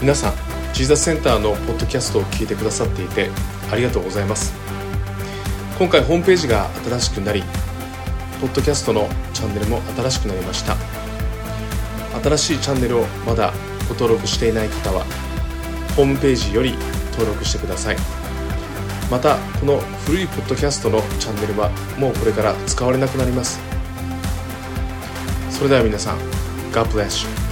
皆さんジーザスセンターのポッドキャストを聞いてくださっていてありがとうございます。今回ホームページが新しくなりポッドキャストのチャンネルも新しくなりました。新しいチャンネルをまだご登録していない方はホームページより登録してください。またこの古いポッドキャストのチャンネルはもうこれから使われなくなります。それでは皆さん God bless you